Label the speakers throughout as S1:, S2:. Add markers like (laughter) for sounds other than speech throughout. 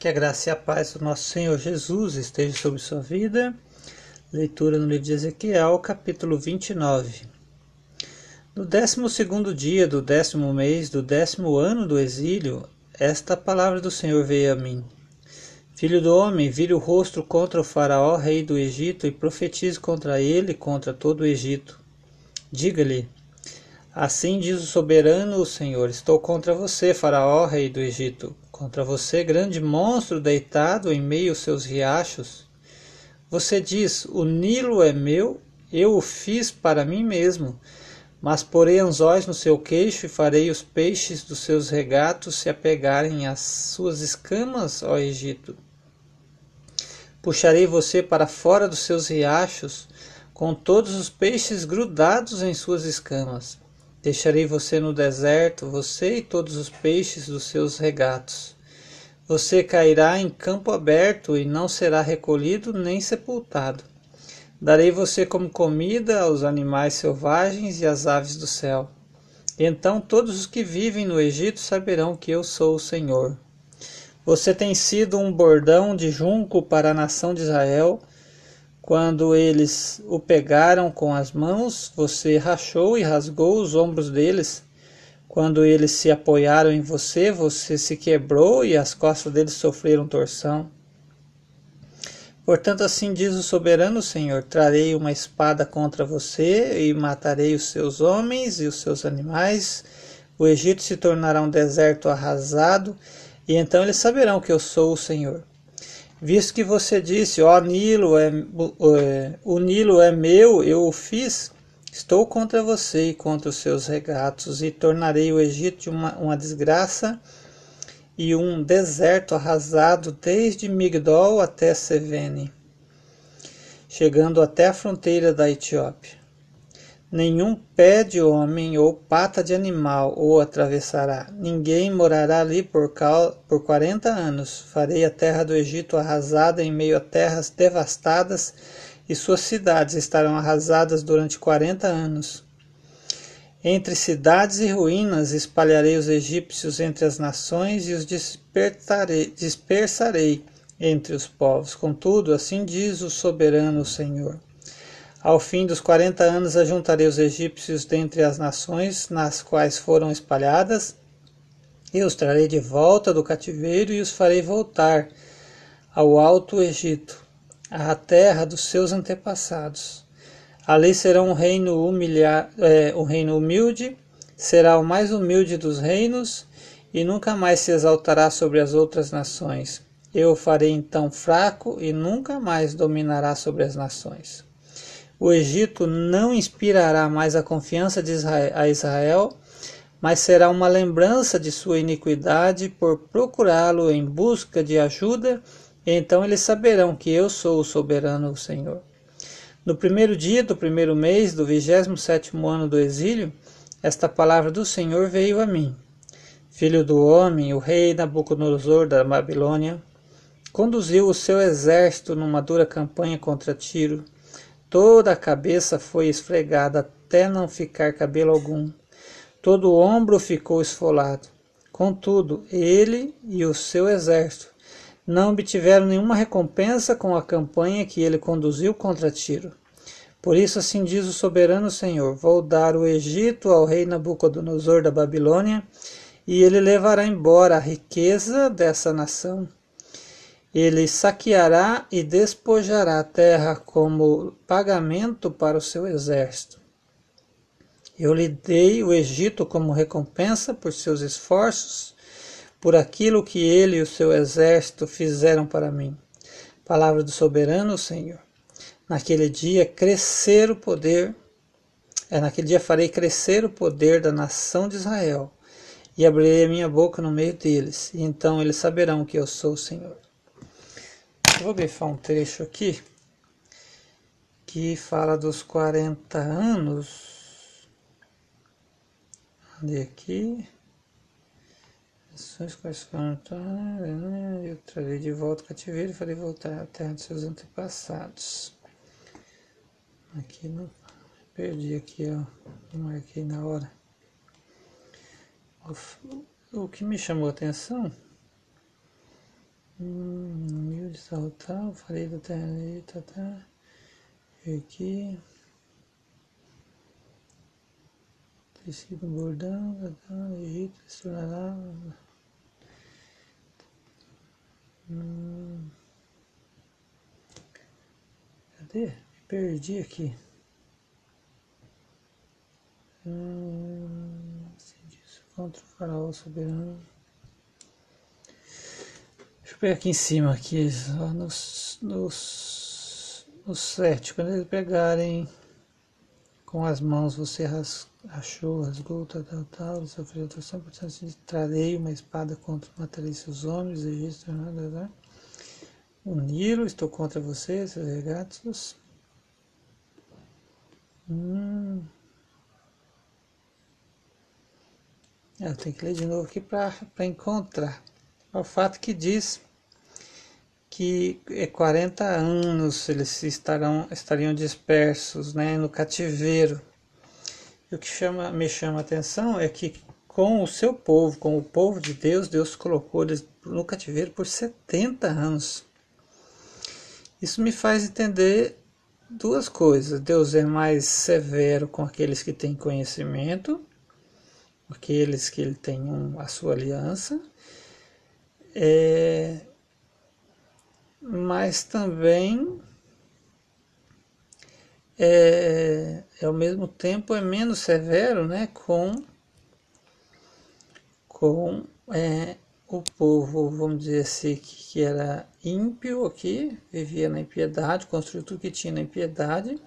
S1: Que a graça e a paz do nosso Senhor Jesus esteja sobre sua vida. Leitura no livro de Ezequiel, capítulo 29. No décimo segundo dia do décimo mês do décimo ano do exílio, esta palavra do Senhor veio a mim. Filho do homem, vire o rosto contra o faraó, rei do Egito, e profetize contra ele e contra todo o Egito. Diga-lhe, assim diz o soberano o Senhor, estou contra você, faraó, rei do Egito Contra você, grande monstro deitado em meio aos seus riachos. Você diz: O Nilo é meu, eu o fiz para mim mesmo. Mas porei anzóis no seu queixo e farei os peixes dos seus regatos se apegarem às suas escamas, ó Egito. Puxarei você para fora dos seus riachos, com todos os peixes grudados em suas escamas. Deixarei você no deserto, você e todos os peixes dos seus regatos. Você cairá em campo aberto e não será recolhido nem sepultado. Darei você como comida aos animais selvagens e às aves do céu. Então todos os que vivem no Egito saberão que eu sou o Senhor. Você tem sido um bordão de junco para a nação de Israel quando eles o pegaram com as mãos, você rachou e rasgou os ombros deles. Quando eles se apoiaram em você, você se quebrou e as costas deles sofreram torção. Portanto, assim diz o soberano Senhor: trarei uma espada contra você e matarei os seus homens e os seus animais. O Egito se tornará um deserto arrasado, e então eles saberão que eu sou o Senhor. Visto que você disse, ó Nilo, é, é, o Nilo é meu, eu o fiz, estou contra você e contra os seus regatos, e tornarei o Egito uma, uma desgraça e um deserto arrasado desde Migdol até Sevene, chegando até a fronteira da Etiópia. Nenhum pé de homem ou pata de animal o atravessará. Ninguém morará ali por, por quarenta anos. Farei a terra do Egito arrasada em meio a terras devastadas, e suas cidades estarão arrasadas durante quarenta anos. Entre cidades e ruínas espalharei os egípcios entre as nações e os dispersarei entre os povos. Contudo, assim diz o soberano Senhor ao fim dos quarenta anos ajuntarei os egípcios dentre as nações nas quais foram espalhadas, e os trarei de volta do cativeiro e os farei voltar ao alto Egito, à terra dos seus antepassados. Ali será um reino, humilha, é, um reino humilde, será o mais humilde dos reinos, e nunca mais se exaltará sobre as outras nações. Eu o farei então fraco e nunca mais dominará sobre as nações. O Egito não inspirará mais a confiança de Israel, a Israel, mas será uma lembrança de sua iniquidade por procurá-lo em busca de ajuda, e então eles saberão que eu sou o soberano Senhor. No primeiro dia do primeiro mês do vigésimo sétimo ano do exílio, esta palavra do Senhor veio a mim. Filho do homem, o rei Nabucodonosor da Babilônia, conduziu o seu exército numa dura campanha contra Tiro, Toda a cabeça foi esfregada até não ficar cabelo algum. Todo o ombro ficou esfolado. Contudo, ele e o seu exército não obtiveram nenhuma recompensa com a campanha que ele conduziu contra Tiro. Por isso, assim diz o soberano Senhor: Vou dar o Egito ao rei Nabucodonosor da Babilônia, e ele levará embora a riqueza dessa nação ele saqueará e despojará a terra como pagamento para o seu exército. Eu lhe dei o Egito como recompensa por seus esforços, por aquilo que ele e o seu exército fizeram para mim. Palavra do soberano Senhor. Naquele dia crescer o poder, é naquele dia farei crescer o poder da nação de Israel, e abrirei a minha boca no meio deles, e então eles saberão que eu sou o Senhor. Vou grifar um trecho aqui que fala dos 40 anos. Cadê aqui? Eu trarei de volta o cativeiro e farei voltar à terra de seus antepassados. Aqui não. Perdi aqui, ó. Marquei na hora. O que me chamou a atenção humilde, saltar, falei da terra, tá, tá. Aqui. Tecido bordão, tá, tá. Egito, se tornará. Hum. Cadê? Me perdi aqui. Hum, contra o faraó soberano. Pegar aqui em cima, aqui, nos, nos, nos sete. Quando eles pegarem com as mãos, você rachou, rasgou, tal, tal, tal, sofreu atração, portanto, trarei uma espada contra matarei seus homens, egípcios, o Nilo, estou contra você, seus regatos. Hum. Eu tenho que ler de novo aqui para encontrar. O fato que diz que é 40 anos eles estarão, estariam dispersos né, no cativeiro. E o que chama, me chama a atenção é que com o seu povo, com o povo de Deus, Deus colocou eles no cativeiro por 70 anos. Isso me faz entender duas coisas. Deus é mais severo com aqueles que têm conhecimento aqueles que ele tem um, a sua aliança, é, mas também é, é, ao mesmo tempo é menos severo né, com, com é, o povo, vamos dizer assim, que, que era ímpio aqui, vivia na impiedade, construiu tudo que tinha na impiedade,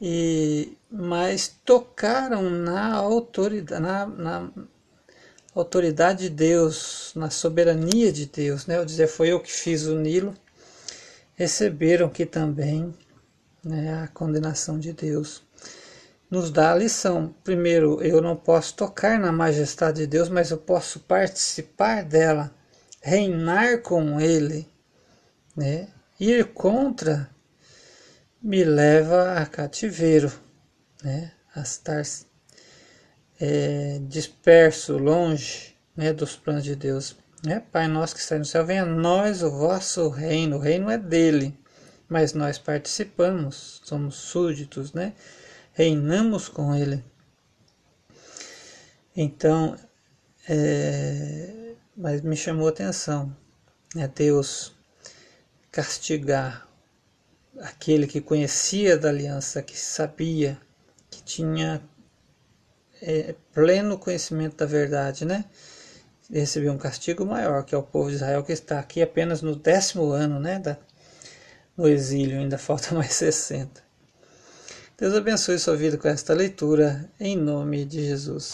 S1: e mas tocaram na autoridade, na, na autoridade de Deus, na soberania de Deus, né? Eu dizer, foi eu que fiz o Nilo, receberam que também né, a condenação de Deus. Nos dá a lição. Primeiro, eu não posso tocar na majestade de Deus, mas eu posso participar dela, reinar com Ele, né? ir contra me leva a cativeiro, né? a estar é, disperso, longe né, dos planos de Deus. Né? Pai nosso que está no céu, venha nós o vosso reino. O reino é dele, mas nós participamos, somos súditos, né? reinamos com ele. Então, é, mas me chamou a atenção né, Deus castigar aquele que conhecia da aliança, que sabia, que tinha é, pleno conhecimento da verdade, né? Recebeu um castigo maior, que é o povo de Israel, que está aqui apenas no décimo ano, né? Da, no exílio, ainda (laughs) falta mais 60. Deus abençoe sua vida com esta leitura, em nome de Jesus.